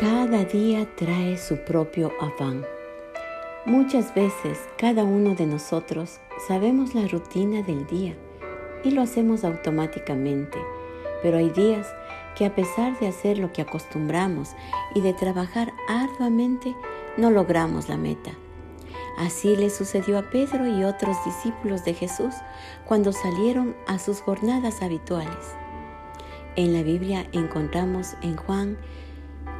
Cada día trae su propio afán. Muchas veces cada uno de nosotros sabemos la rutina del día y lo hacemos automáticamente, pero hay días que a pesar de hacer lo que acostumbramos y de trabajar arduamente, no logramos la meta. Así le sucedió a Pedro y otros discípulos de Jesús cuando salieron a sus jornadas habituales. En la Biblia encontramos en Juan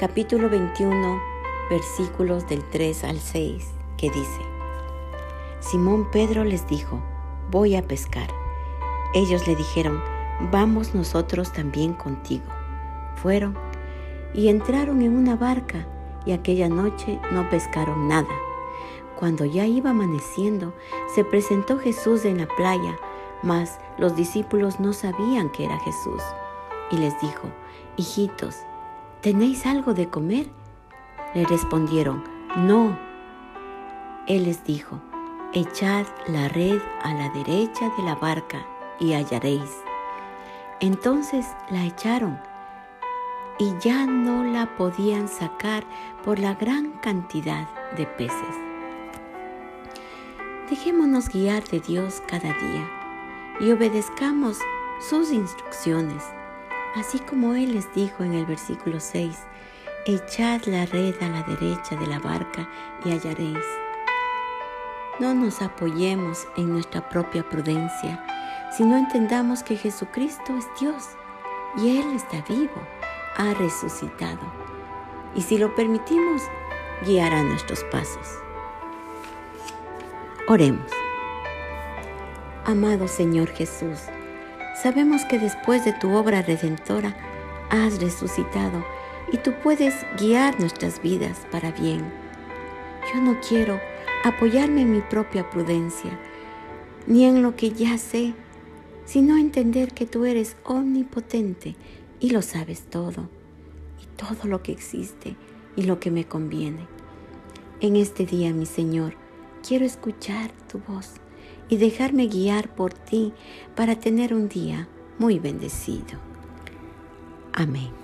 capítulo 21, versículos del 3 al 6, que dice, Simón Pedro les dijo, voy a pescar. Ellos le dijeron, vamos nosotros también contigo. Fueron y entraron en una barca y aquella noche no pescaron nada. Cuando ya iba amaneciendo, se presentó Jesús en la playa, mas los discípulos no sabían que era Jesús. Y les dijo, hijitos, ¿tenéis algo de comer? Le respondieron, no. Él les dijo, echad la red a la derecha de la barca y hallaréis. Entonces la echaron y ya no la podían sacar por la gran cantidad de peces. Dejémonos guiar de Dios cada día y obedezcamos sus instrucciones Así como Él les dijo en el versículo 6, echad la red a la derecha de la barca y hallaréis. No nos apoyemos en nuestra propia prudencia, sino entendamos que Jesucristo es Dios y Él está vivo, ha resucitado. Y si lo permitimos, guiará nuestros pasos. Oremos. Amado Señor Jesús, Sabemos que después de tu obra redentora has resucitado y tú puedes guiar nuestras vidas para bien. Yo no quiero apoyarme en mi propia prudencia, ni en lo que ya sé, sino entender que tú eres omnipotente y lo sabes todo, y todo lo que existe y lo que me conviene. En este día, mi Señor, quiero escuchar tu voz y dejarme guiar por ti para tener un día muy bendecido. Amén.